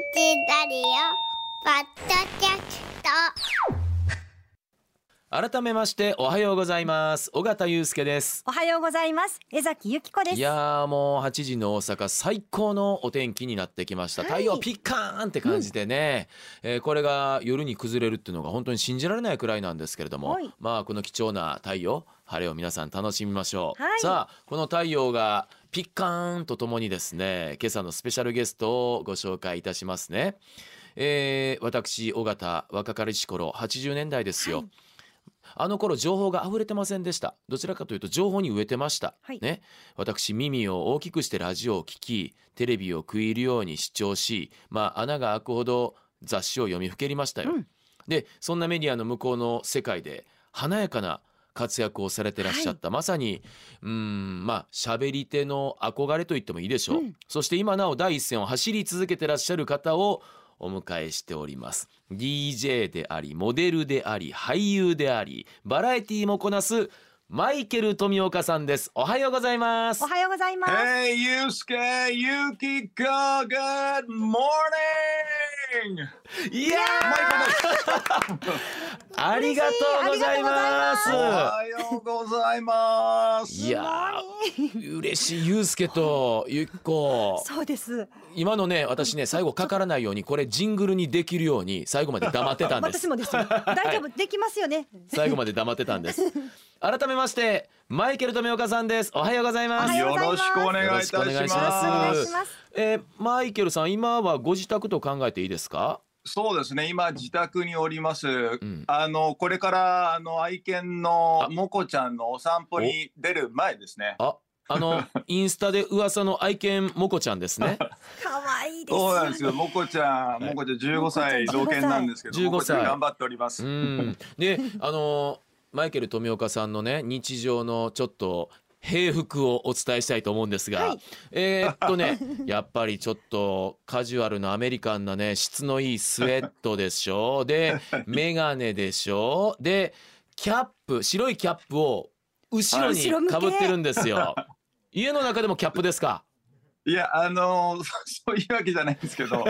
ラリオポッドキャスト。改めましておはようございます。尾形祐介ですおはようございます。江崎由紀子です。いやーもう8時の大阪最高のお天気になってきました。はい。太陽ピッカーンって感じでね、えーこれが夜に崩れるっていうのが本当に信じられないくらいなんですけれども、はい。まあこの貴重な太陽晴れを皆さん楽しみましょう、はい。さあこの太陽がピッカーンとともにですね今朝のスペシャルゲストをご紹介いたしますね、えー私尾形若かりし頃80年代ですよ、はい。あの頃情報が溢れてませんでした。どちらかというと情報に飢えてました、はい。ね。私耳を大きくしてラジオを聞きテレビを食い入るように視聴しまあ穴が開くほど雑誌を読みふけりましたよ、うん。でそんなメディアの向こうの世界で華やかな活躍をされてらっしゃった、まさにうーんまあ喋り手の憧れと言ってもいいでしょう、うん。そして今なお第一線を走り続けてらっしゃる方をお迎えしております。DJ でありモデルであり俳優でありバラエティもこなすマイケル富岡さんです。おはようございます。おはようございます、Hey, Yusuke, Yukiko, good morning! いやーありがとうございます。おはようございます。いやー嬉しいゆうすけとゆっこそうです。今のね私ね最後かからないようにこれジングルにできるように最後まで黙ってたんです。私もですよ。大丈夫、できますよね。最後まで黙ってたんです改めましてマイケル富岡さんです。おはようございます。よろしくお願いいたしよろしくお願いしまます。えーマイケルさん今はご自宅と考えていいですか？そうですね、今自宅におります。ん。あのこれからあの愛犬のモコちゃんのお散歩に出る前ですね。あ。あの インスタで噂の愛犬モコちゃんですね。可愛いですそうなんですよ、モコちゃん、モコちゃん15歳同犬なんですけど、15モコちゃん歳頑張っておりまうす。ん。であのマイケル富岡さんのね日常のちょっと平服をお伝えしたいと思うんですが、はいえーっとね やっぱりちょっとカジュアルなアメリカンなね質のいいスウェットでしょ？で メガネでしょ？でキャップ白いキャップを後ろにかぶってるんですよ。家の中でもキャップですか？いや、あのーそういうわけじゃないんですけど、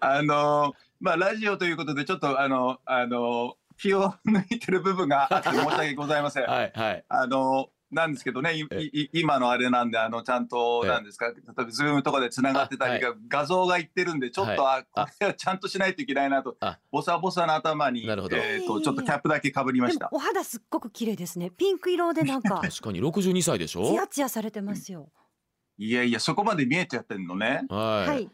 あのーまあ、ラジオということで、ちょっと、あの、あの気を抜いてる部分が あって申し訳ございません。はいはい。あのなんですけどね、いえい今のあれなんで、あのちゃんと、えなんですか、例えば、ズームとかでつながってたりが、画像がいってるんで、ちょっと、はあ、これはちゃんとしないといけないなとあ、ボサボサの頭に、なるほど。えーと、ちょっとキャップだけかぶりました。お肌すっごく綺麗ですね。ピンク色でなんか 確かに62歳でしツょヤツヤされてますよ。いやいや、そこまで見えちゃってんのね。はい、はい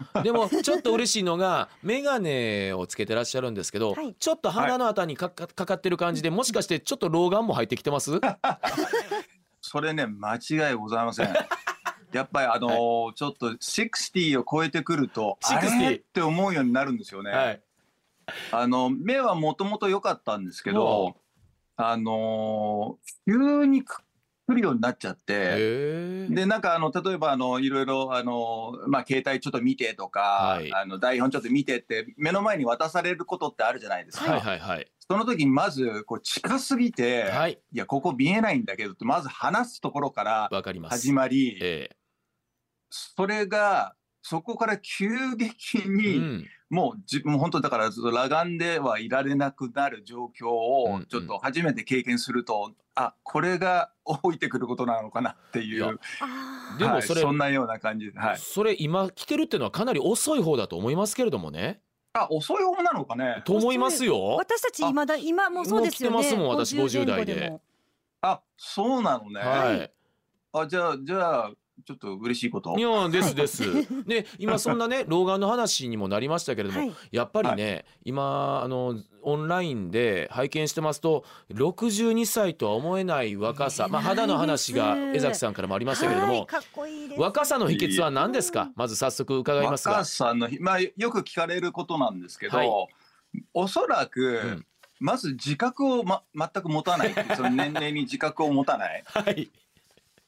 でもちょっと嬉しいのが眼鏡をつけてらっしゃるんですけど、はい。ちょっと鼻のあたりにかかかかってる感じでもしかしてちょっと老眼も入ってきてます？それね、間違いございません。やっぱりあのーちょっと60を超えてくると、あ60れ？って思うようになるんですよね。はい。あの目はもともと良かったんですけおど、あのー急にく来るようになっちゃって、でなんかあの例えばあのいろいろあのまあ携帯ちょっと見てとか、はい。あの台本ちょっと見てって目の前に渡されることってあるじゃないですか。はいはいはい。その時にまずこう近すぎて、はい。いやここ見えないんだけどってまず話すところからわかります。始まり、えそれがそこから急激えに、うん。もう自分本当だからずっと裸眼ではいられなくなる状況をちょっと初めて経験すると、あこれが置いてくることなのかなっていう。でもそれそんなような感じで、はい、それ今来てるっていうのはかなり遅い方だと思いますけれどもね。あ遅い方なのかね。と思いますーよ。私たち今だ今もそうですよね。もう来てますもん私50代であそうなのね、はい。あじゃあじゃあちょっと嬉しいこと？いやですです。で今そんなね 老眼の話にもなりましたけれども、はい。やっぱりね、今あのオンラインで拝見してますと62歳とは思えない若さ、まあ、肌の話が江崎さんからもありましたけれども、はいいい若さの秘訣は何ですか？まず早速伺いますが。若。さんの日まあよく聞かれることなんですけど、はい。おそらく、ん。まず自覚を、ま、全く持たない。その年齢に自覚を持たない。はい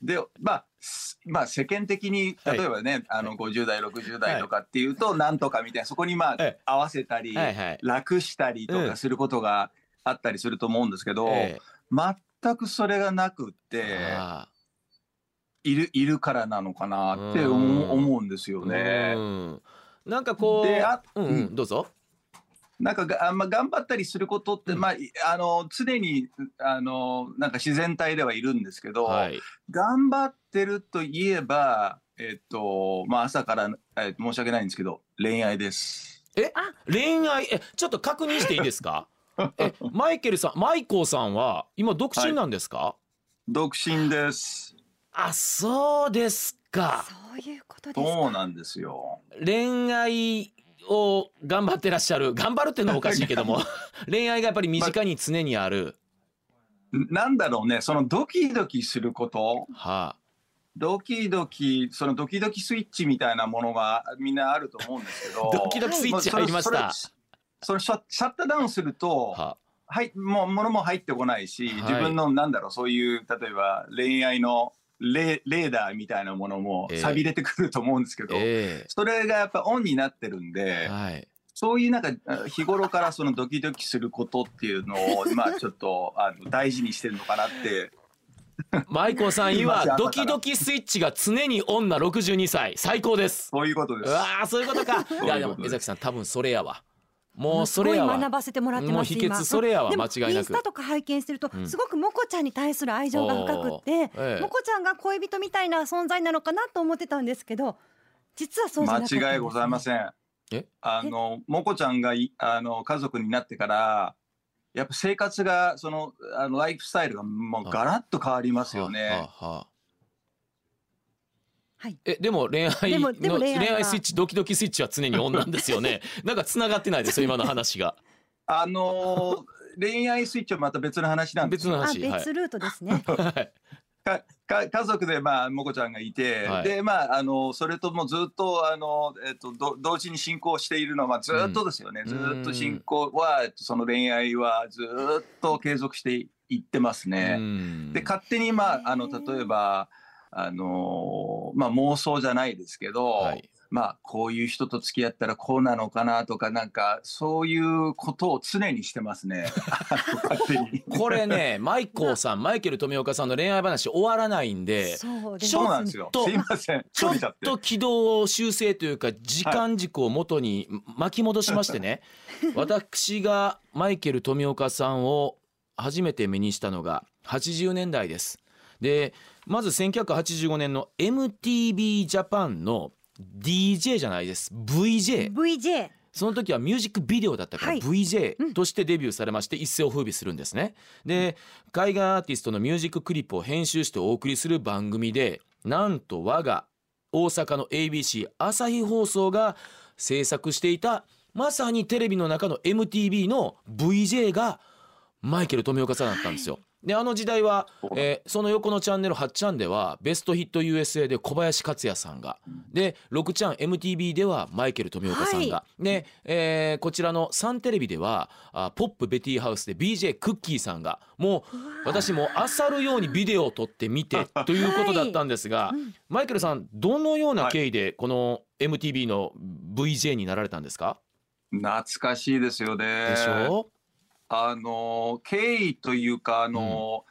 でまあすまあ世間的にはい。例えばね、あの50代60代とかっていうとなんとかみたいなそこにまあええ合わせたり、はいはい。楽したりとうん。かすることがあったりすると思うんですけど、え全くそれがなくっえてあいるいるからなのかなってうん。思うんですよあね。うん。なんかこであう、うん、どうぞ。なんかがあんま頑張ったりすることって、うんまあいあの常にあのなんか自然体ではいるんですけど、はい。頑張ってるといえばえっとまあ朝から、え申し訳ないんですけど恋愛です。恋愛、え、ちょっと確認していいですか？え、マイケルさん、マイコーさんは今独身なんですか？独身です。あ、そうですか。そういうことですか。そうなんですよ。恋愛を頑張ってらっしゃる。頑張るっていうのはおかしいけども、恋愛がやっぱり身近に常にある。なんだろうね。そのドキドキすること。はドキドキそのドキドキスイッチみたいなものがみんなあると思うんですけど。ドキドキスイッチ入りました。それシャットダウンするとははい、もう物も入ってこないし、はい。自分のなんだろうそういう例えば恋愛のレレーダーみたいなものもええ錆びれてくると思うんですけど、えそれがやっぱオンになってるんえで、はい。そういうなんかあ日頃からそのドキドキすることっていうのを まあちょっとあの大事にしてるのかなって マイコーさん曰今ドキドキスイッチが常にオンな62歳最高です。そういうことです。うわーそういうことか。ういやでも江崎さん多分それやわ。もうそれやわ。すごい学。ばせてもらってます秘訣それやわ今間違いなく。インスタとか拝見してると、うん。すごくモコちゃんに対する愛情が深くって、ええ。モコちゃんが恋人みたいな存在なのかなと思ってたんですけど実はそうじゃなか間違いございません。え？あのもこちゃんがいあの家族になってからやっぱ生活がそのあのライフスタイルがもうガラッと変わりますよね。はあはあはあはい。えでも恋愛でものでも恋愛は。恋愛スイッチドキドキスイッチは常にオンなんですよね。なんか繋がってないですよ今の話が。あの恋愛スイッチはまた別の話なんですよ。別の話。は別ルートですね、はい。かか家族でまあもこちゃんがいて、はい。でまああのそれともずっとあのえっとど同時に進行しているのはまあずっとですよね、うん。ずっと進行はえっとその恋愛はずっと継続していってますね。うん。で勝手にまああの例えばあのまあ妄想じゃないですけど、はいまあこういう人と付き合ったらこうなのかなとかなんかそういうことを常にしてますね。勝手に。これねマイコーさんマイケル富岡さんの恋愛話終わらないんでそうですちょそうなんですよ。すいません。ちょっと軌道を修正というか時間軸を元に巻き戻しましてね 私がマイケル富岡さんを初めて目にしたのが80年代です。でまず1985年の MTV ジャパンの DJ じゃないです。VJ VJ その時はミュージックビデオだったからはい。VJ としてデビューされまして一世を風靡するんですね。で海外アーティストのミュージッククリップを編集してお送りする番組でなんと我が大阪の ABC 朝日放送が制作していたまさにテレビの中の MTV の VJ がマイケル富岡さんだったんですよ。であの時代は、えーその横のチャンネル8ちゃんではベストヒット USA で小林克也さんが。で6ちゃん MTV ではマイケル富岡さんが、で、えーこちらのサンテレビではあポップベティハウスで BJ クッキーさんが。もう私も漁るようにビデオを撮って見てということだったんですが、うん。マイケルさんどのような経緯でこの MTV の VJ になられたんですか、懐かしいですよね。でしょあの経緯というかあの、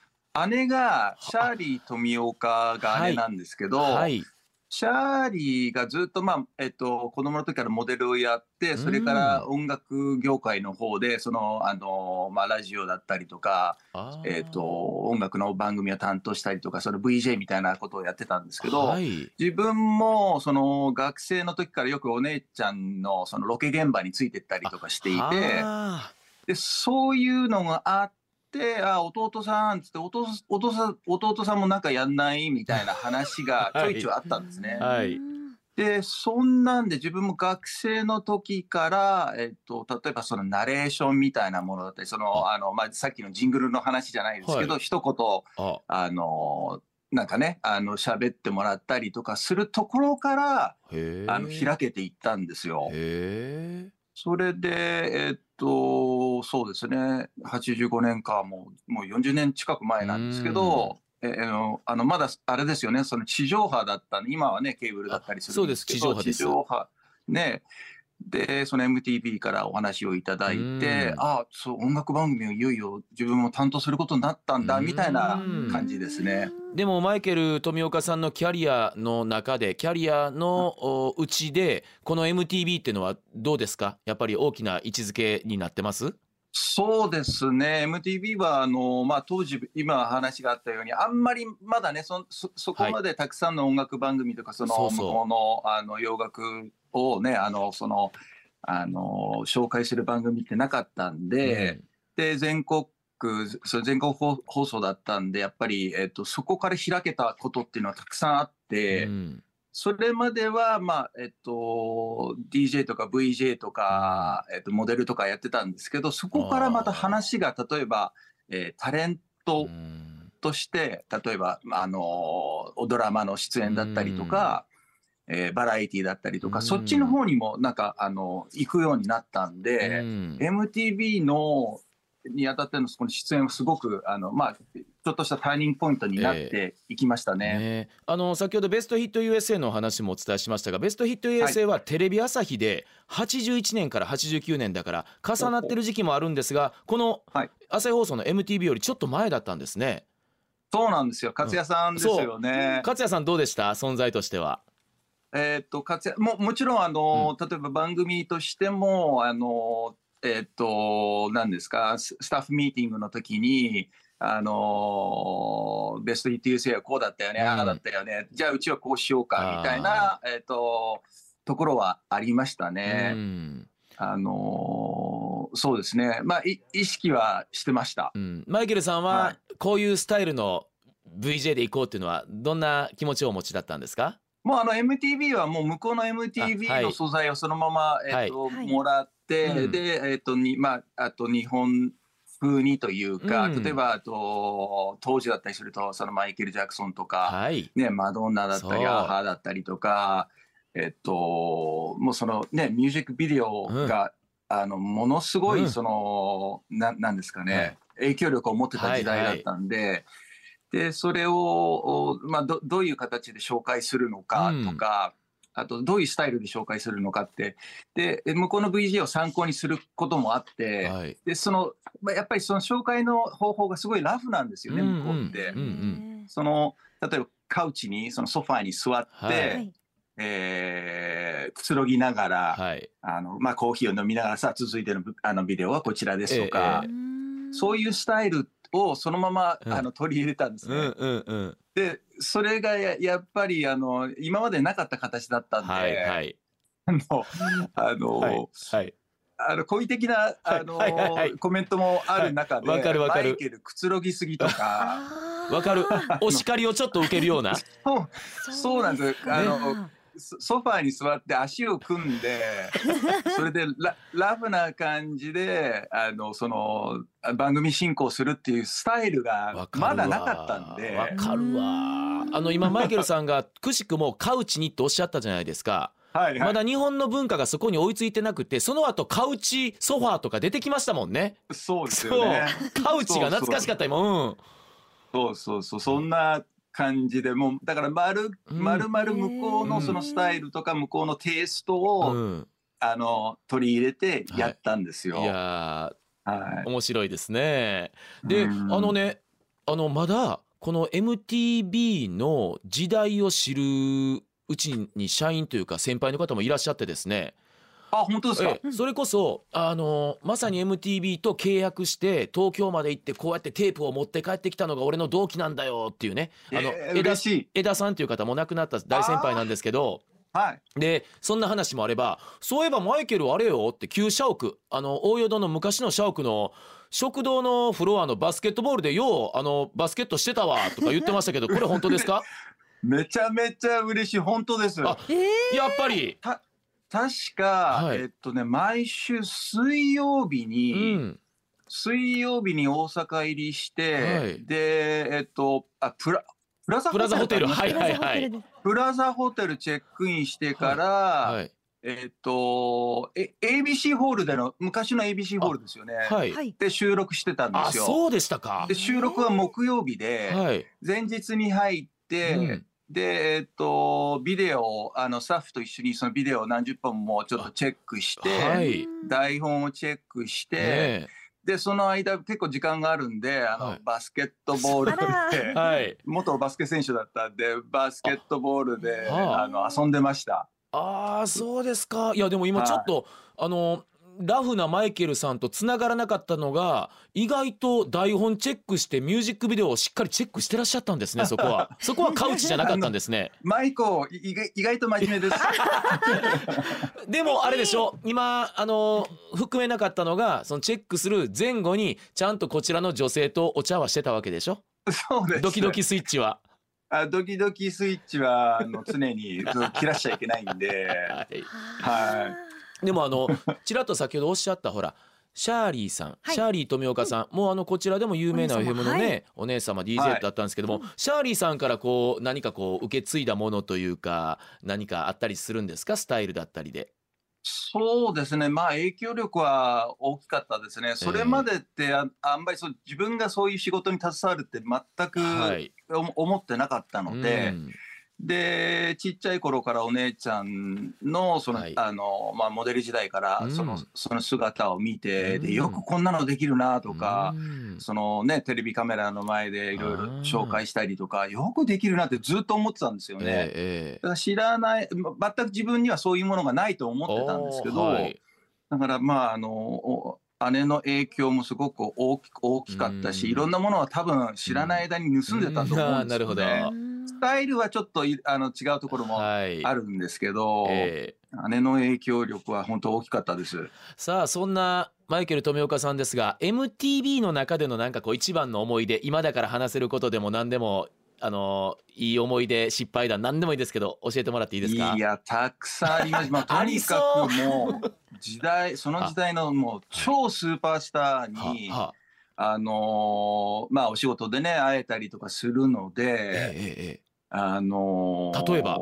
姉がシャーリー富岡が姉なんですけど、はい。シャーリーがずっと、まあえっと、子供の時からモデルをやってそれから音楽業界の方でそのあの、まあ、ラジオだったりとか、えっと、音楽の番組を担当したりとかその VJ みたいなことをやってたんですけど、はい。自分もその学生の時からよくお姉ちゃんのそのロケ現場についてったりとかしていて。あでそういうのがあって「あ弟さん」っつって弟「弟さん弟さんもなんかやんない?」みたいな話が ちょいちょいあったんですね。はいうんでそんなんで自分も学生の時から、えっと、例えばそのナレーションみたいなものだったりそのあの、まあ、さっきのジングルの話じゃないですけど、は一言ーああのなんかねあの喋ってもらったりとかするところからあの開けていったんですよ。へそれで、えっと、そうですね、85年か、もうもう40年近く前なんですけど、えあのあのまだあれですよね、その地上波だった今はね、ケーブルだったりするんですけど、あそうです。地上波です。地上波。ね、でその MTV からお話をいただいて、うん。あそう音楽番組をいよいよ自分も担当することになったんだうん。みたいな感じですね。でもマイケル富岡さんのキャリアの中でキャリアのおうちでこの MTV っていうのはどうですか？やっぱり大きな位置づけになってます？そうですね。MTV はあの、まあ、当時今話があったようにあんまりまだねそそそこまでたくさんの音楽番組とかその向こう。のあの洋楽をねあのそのあの紹介する番組ってなかったんで、で全国それ全国放放送だったんでやっぱり、えっと、そこから開けたことっていうのはたくさんあって、うんそれまでは、まあえっと、DJ とか VJ とか、えっと、モデルとかやってたんですけどそこからまた話が例えば、えータレンうトん。として例えば、まああのドラマの出演だったりとか、えーバラエティだったりとか、うん。そっちの方にもなんかあの行くようになったんで。うん。MTV のにあたってのそこの出演はすごくあの、まあ、ちょっとしたターニングポイントになっていきましたね。ねあの先ほどベストヒット USA の話もお伝えしましたがベストヒット USA はテレビ朝日で81年から89年だから重なってる時期もあるんですがこのはい。朝日放送の MTV よりちょっと前だったんですね。そうなんですよ。勝也さんですよね。勝也さんどうでした？存在としては。えーっと勝也ももちろんあの、例えば番組としてもあのえーっと何ですか？ススタッフミーティングの時に。あのベストヒット USA はこうだったよね、うんああだったよねじゃあうちはこうしようかみたいな、えーっとところはありましたね。うんあのーそうですね。まあ、い意識はしてました。うんマイケルさんははいこういうスタイルの VJ で行こうっていうのはどんな気持ちをお持ちだったんですか？もうあの MTV はもう向こうの MTV の素材をそのまま、えっとはい。もらって、うん。で、えっとにまあ、あと日本風にというか、うん。例えばあと当時だったりするとそのマイケル・ジャクソンとか、はい。ね、マドンナだったりアハだったりとか、えっと、もうそのねミュージックビデオが、あのものすごうん。いその、ななんですかね、影響力を持ってた時代だったんで。でそれを、おまあ、どどういう形で紹介するのかとか、あとどういうスタイルで紹介するのかって。で向こうの VG を参考にすることもあって、はい。でそのまあやっぱりその紹介の方法がすごいラフなんですよね、向こうって。うんうん。その例えばカウチにそのソファーに座って、はい。はいえーくつろぎながら、はい。あのまあ、コーヒーを飲みながらさあ続いてのぶあのビデオはこちらですとか、えそういうスタイルをそのまま、うん。あの取り入れたんですね。うんうんうん。でそれがややっぱりあの今までなかった形だったんで、はいはい。あのあの、はいはい。あの好意的なあの、はいはいはい。コメントもある中で、はいわかるわかる。マイケルくつろぎすぎとか。わかる。お叱りをちょっと受けるような。そうそうなんです。あのねソソファーに座って足を組んで それでララフな感じであのその番組進行するっていうスタイルわがまだなかったんで。わかるわ。あの今マイケルさんがくしくもカウチにっておっしゃったじゃないですか。はいはい。まだ日本の文化がそこに追いついてなくてその後カウチソファーとか出てきましたもんね。そうですそう。よね。カウチが懐かしかった今うん。そうそうそう。そんな感じでもうだから丸うん。丸々向こうのそのスタイルとか向こうのテイストを、うん。あの取り入れてやったんですよ。いやはー面白いですね。であうん。のねあのまだこの MTV の時代を知るうちに社員というか先輩の方もいらっしゃってですねあ本当ですか？ええそれこそあのまさに MTV と契約して東京まで行ってこうやってテープを持って帰ってきたのが俺の同期なんだよっていうねあの、えー枝嬉しい。枝さんっていう方も亡くなった大先輩なんですけどはい。でそんな話もあればそういえばマイケルあれよって旧社屋あの大淀の昔の社屋の食堂のフロアのバスケットボールでようあのバスケットしてたわとか言ってましたけどこれ本当ですか？めちゃめちゃ嬉しい本当です。あえーやっぱりた確か、はい。えっとね毎週水曜日うに、ん。水曜日に大阪入りして、はい。でえっとあプラプラザプラザホテル。はいプラザホテルでプラザホテルチェックインしてから、はい。えっとえ ABC ホールでの昔の ABC ホールですよね。はい、はい。で収録してたんですよ。あそうでしたか。で収録は木曜日で、はい。前日に入って、うんで、えっと、ビデオ、あの、スタッフと一緒にそのビデオを何十本もちょっとチェックして、はい。台本をチェックして、ねで、その間結構時間があるんで、あの、はい。バスケットボールあで、はい。元バスケ選手だったんで、バスケットボールで、あはあ。あの、遊んでました。ああそうですか。いやでも今ちょっと、あのラフなマイケルさんとつながらなかったのが意外と台本チェックしてミュージックビデオをしっかりチェックしてらっしゃったんですね そこはそこはカウチじゃなかったんですね マイコ、意外意外と真面目です。でもあれでしょ今あの含めなかったのがそのチェックする前後にちゃんとこちらの女性とお茶はしてたわけでしょ？そうです。ドキドキスイッチは。あドキドキスイッチはあの常に切らしちゃいけないんで、はいはでもあの ちらっと先ほどおっしゃったほらシャーリーさん、はい。シャーリー富岡さん、もうあのこちらでも有名なお姉 FM 様のね、はい。お姉様 DJ だったんですけども、シャーリーさんからこう何かこう受け継いだものというか何かあったりするんですか？スタイルだったりで。そうですね、まあ影響力は大きかったですね。それまでってああんまりそう自分がそういう仕事に携わるって全くはい。お思ってなかったので、うんでちっちゃい頃からお姉ちゃんのその、はい。あのまあ、モデル時代からうん。その,、その姿を見て、うん。でよくこんなのできるなとか、うん。そのねテレビカメラの前でいろいろ紹介したりとかよくできるなってずっと思ってたんですよね。えええだから知らないま全く自分にはそういうものがないと思えってたんですけど、はい。だからまああのお姉の影響もすごく大き大きかったし、うん。いろんなものは多分知らない間に盗んでたと思うんですよ、ね。うん。あーなるほどスタイルはちょっといあの違うところもはい。あるんですけど、ええ。姉の影響力は本当大きかったです。さあそんなマイケル富岡さんですが MTV の中でのなんかこう一番の思い出今だから話せることでも何でもあのいい思い出失敗談何でもいいですけど教えてもらっていいですか？いやたくさんあります。まあ、あとにかくもう時代その時代のもう超スーパースターに、ははあのーまあお仕事でね会えたりとかするので、えええええあのー例えば？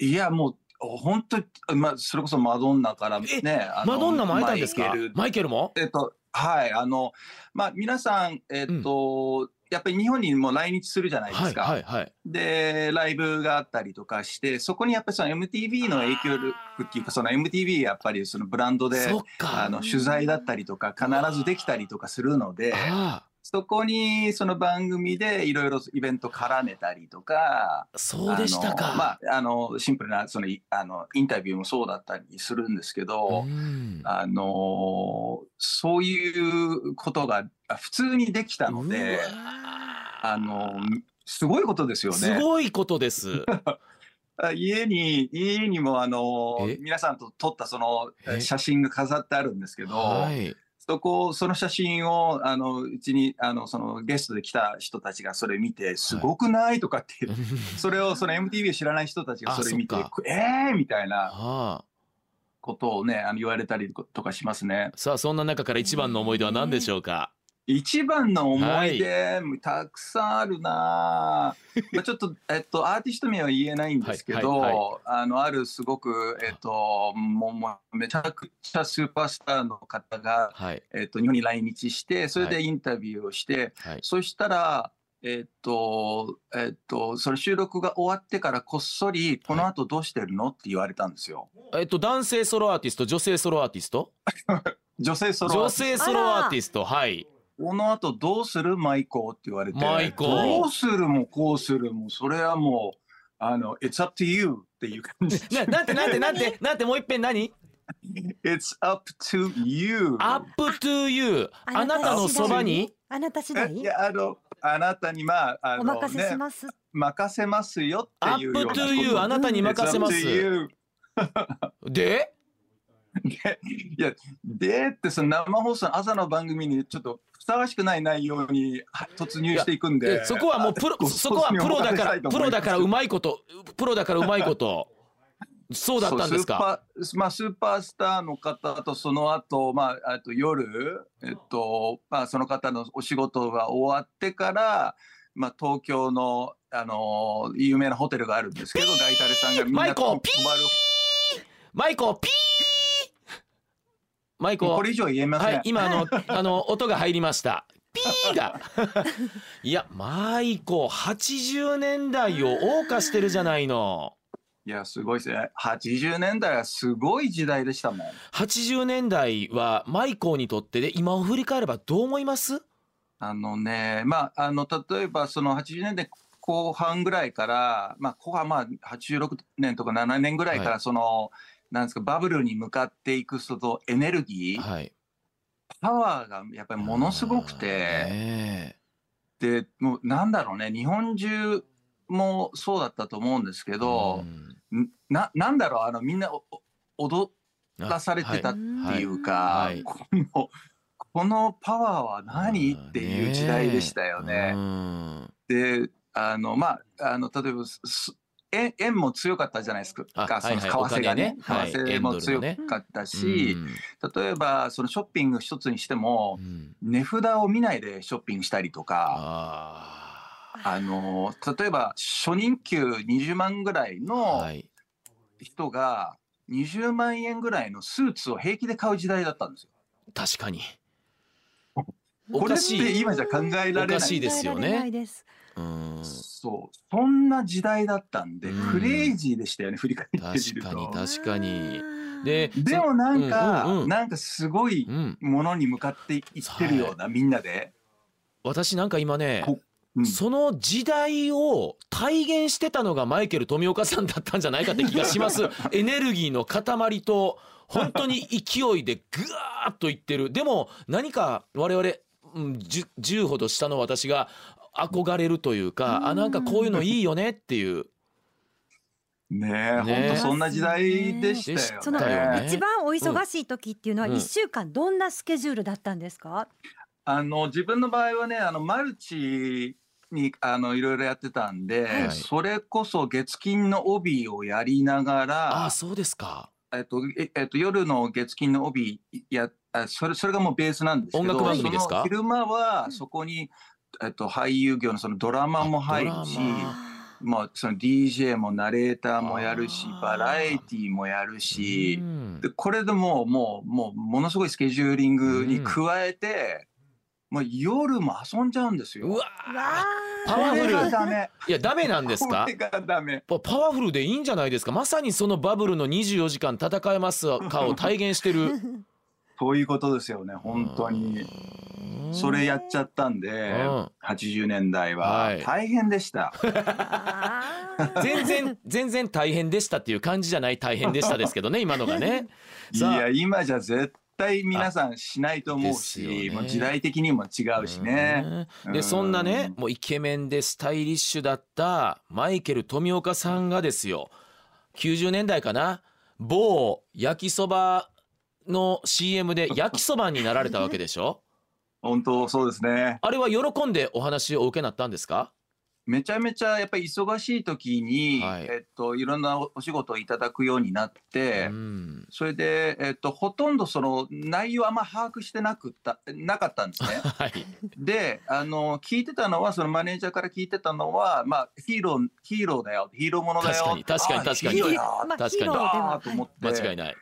いやもう本当にまあそれこそマドンナからえねマドンナも会えたんですか？マイケルマイケルも？えっとはいあのまあ皆さんえっと、やっぱり日本にも来日するじゃないではいすか。はいはいでライブがあったりとかしてそこにやっぱりその MTV の影響力っていうかその MTV やっぱりそのブランドであの取材だったりとか必ずできたりとかするのでそこにその番組でいろいろイベント絡めたりとかそうでしたか。まああのシンプルなそのいあのインタビューもそうだったりするんですけど、うん。あのそういうことがあ普通にできたのであのすごいことですよね。すごいことです あ家に家にもあのえ？皆さんと撮ったそのえ？写真が飾ってあるんですけど、はいそこその写真をあのうちにあのそのゲストで来た人たちがそれ見て「すごくない?」とかって それをその MTV を知らない人たちがそれ見てあそっか「えー!」みたいなはあことをねあの言われたりとかしますね。さあそんな中から一番の思い出は何でしょうか？一番の思い出、たくさんあるな。ぁ まあちょっと、えっと、アーティスト名は言えないんですけど、はいはいあのあるすごく、えっと、もうめちゃくちゃスーパースターの方が、はい。えっと、日本に来日してそれはい。でインタビューをして、はい。そしたらえっとえっとそれ収録が終わってからこっそり「この後どうしてるの?」って言われたんですよ。えっと男性ソロアーティスト 女性ソロアーティスト？女性ソロアー女ティスト。性ソロアーティスト。はいこの後どうする？マイコって言われて、マイコどうするもこうするも、それはもう、あの、It's up to you っていう感じ。ななんてなんてなんて なんてもう一遍何？It's up to you. up to you あなたのそばに？あなた次え第いやあの、あなたにまあ、あの、お任せしね、ます。任せますよっていうような Up to you あなたに任せます。It's up to you で？でいや、でってその生放送の朝の番組にちょっとふさわしくない内容には突入していくんで。え、そこはもうプロあ そこはプロだからプロだからうまいことプロだからうまいことそうだったんですか？スーパーまあ、スーパースターの方とその後、まあ、あと夜、えっとまあ、その方のお仕事が終わってから、まあ、東京の、あの有名なホテルがあるんですけどガイタレさんがみんなマイコ泊ピー！まる。マイコピーマイコこれ以上言えません、はい今あの あの音が入りました。ピーが。いやマイコ80年代を謳歌してるじゃないの。いやすごいですね。80年代はすごい時代でしたもん。80年代はマイコーにとってで今を振り返ればどう思います？あのねまああの例えばその80年代後半ぐらいからまあ後半まあ86年とか7年ぐらいかはらその、なんですかバブルに向かっていくそのエネルギー、はい。パワーがやっぱりものすごくて、ねでもうなんだろうね日本中もそうだったと思うんですけえど、ん。ななんだろうあのみんな踊うんらされてたあってはいいうか、はい。このこのパワーは何？っていう時代でしたよね。うん。であのまああの例えば円円も強かったじゃないですか。あその為はいはい替がね。はい為替も強かったし、例えばそのショッピング一つにしてもうん。値札を見ないでショッピングしたりとか。ああの例えば初任給20万ぐらいーのはい。人が20万円ぐらいのスーツを平気で買う時代だったんですよ。確かに。これって今じゃ考えられない。おかしいですよねそうそんな時代だったんでうん。クレイジーでしたよね振り返ってみ確ると。かに確かに。ででもなんか、うんうんうん。なんかすごいうん。ものに向かっていってるような、みんなで。私なんか今ねこうん。その時代を体現してたのがマイケル富岡さんだったんじゃないかって気がします。エネルギーの塊と本当に勢いでぐわーっといってる。でも何か我々、うん、10, 10ほど下の私が憧れるというかあなんかこういうのいいよねっていう。ねえ、ね本当そんな時代でしたよね。その一番お忙しい時っていうのはうん。一週間どんなスケジュールだったんですか、あの自分の場合はねあのマルチにあのいろいろやってたんで、はい。それこそ月金の帯をやりながあらあそうですか。えっとええっと、夜の月金の帯やあそれそれがもうベースなんですけど音楽番組ですか？昼間はそこに、えっと、俳優業のそのドラマも入るしまあ、その DJ もナレーターもやるしバラエティーもやるし。うん。でこれでもうもうもうものすごいスケジューリングに加えて、もう夜も遊んじゃうんですよ。うわパワフル。いやダメなんですか？パワフルでいいんじゃないですか？まさにそのバブルの24時間戦えますかを体現してる そういうことですよね本当に。それやっちゃったんで、うん。80年代は。はい。大変でした。全然全然大変でしたっていう感じじゃない大変でしたですけどね今のがね。い さあ。や今じゃ絶対皆さんしないと思うですよし、ね。もう時代的にも違うしね。うん。でそんなねもうイケメンでスタイリッシュだったマイケル富岡さんがですよ。90年代かな。某焼きそばの CM で焼きそばになられたわけでしょ？本当そうですね。あれは喜んでお話をお受けになったんですか？めちゃめちゃやっぱり忙しい時に、はいえっといろんなおお仕事をいただくようになって。うんそれで、えっと、ほとんどその内容あんま把握してなくったなかったんですね。はいであの聞いてたのはそのマネージャーから聞いてたのは、まあ、ヒーローヒーローだよヒーローものだよ確かに確かにあ確かにヒーローやまあ確かにヒーローではあーと思って、間違いない。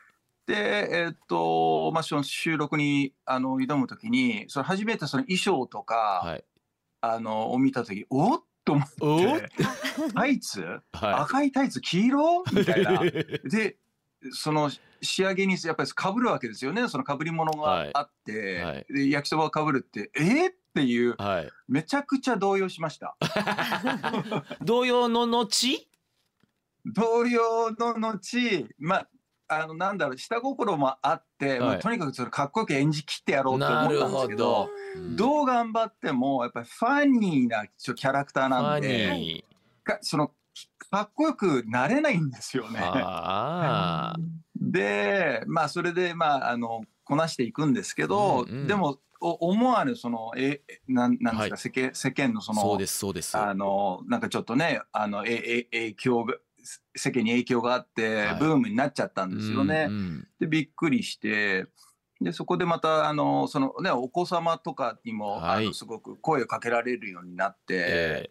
で、えっとまあ、その収録にあの挑む時にその初めてその衣装とか、はい。あのを見た時おっと思って タイツ？は赤いタイツ黄色？みたいな。い。でその仕上げにやっぱりかぶるわけですよねそのかぶり物があって、はいはいで焼きそばをかぶるってえ？ー、っていうはい。めちゃくちゃ動揺しました 同様の後？動揺の後まああのなんだろう下心もあって、まあはいとにかくそれかっこよく演じきってやろうと思ったんですなるほどけど。うんどう頑張ってもやっぱりファニーなちょキャラクターなんでニかそのかっこよくなれないんですよー。ね。でまあそれでまああのこなしていくんですけど、うんうんでもお思わぬそのえなんなんですか、はい世間世間のそのそうですそうです。あのなんかちょっとねあのええ影響が世間に影響があって、はい。ブームになっちゃったんですよね。うんうん。でびっくりしてでそこでまたあのそのねお子様とかにも、はい。あのすごく声をかけられるようになって、え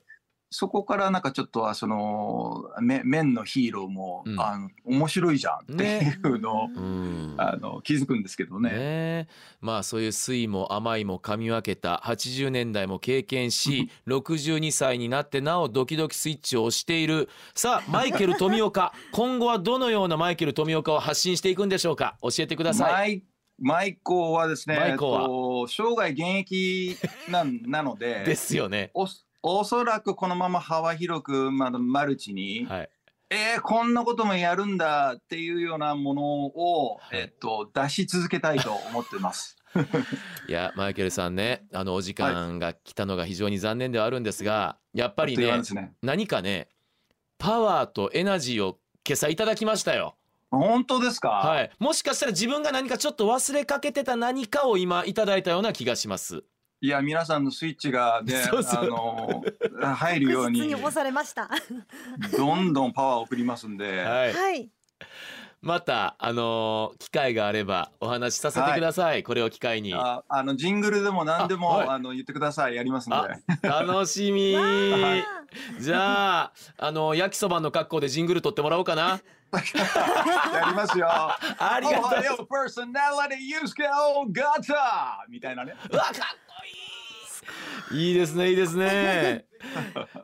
そこからなんかちょっとはそのめ面のヒーローも、うん。あの面白いじゃんっていうのを、うん。あの気づくんですけどね。ねまあそういう酸いも甘いも噛み分けた80年代も経験し 62歳になってなおドキドキスイッチを押している。さあマイケル富岡。今後はどのようなマイケル富岡を発信していくんでしょうか？教えてください。マイコーはですね、マイコーは？えっと生涯現役なんなのでですよね。おおそらくこのまま幅広く、まあ、マルチに、はい、えー、こんなこともやるんだっていうようなものを、はいえっと、出し続けたいと思ってます。いやマイケルさんねあのお時間が来たのが非常に残念ではあるんですがやっぱりねね。何かねパワーとエナジーを今朝いただきましたよ。本当ですか、はい、もしかしたら自分が何かちょっと忘れかけてた何かを今いただいたような気がします。いや、皆さんのスイッチがね、そうそうあの、入るように確実、に押されました。どんどんパワーを送りますんで、はい、はい。またあのー機会があればお話しさせてください。これを機会に。ああの、ジングルでも何でも、あはいあの、言ってください。やりますのあで。楽しみ。はいじゃああの焼きそばの格好でジングル取ってもらおうかな。やりますよ。ありがとうございます。Ohio personality use go gata みたいなね。うわかっこい いいいですねいいですね、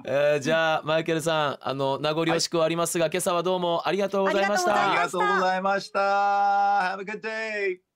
えーじゃあマイケルさんあの名残惜しくはありますが、今朝はどうもありがとうございましたありがとうございまありがとうございました。Have a good day.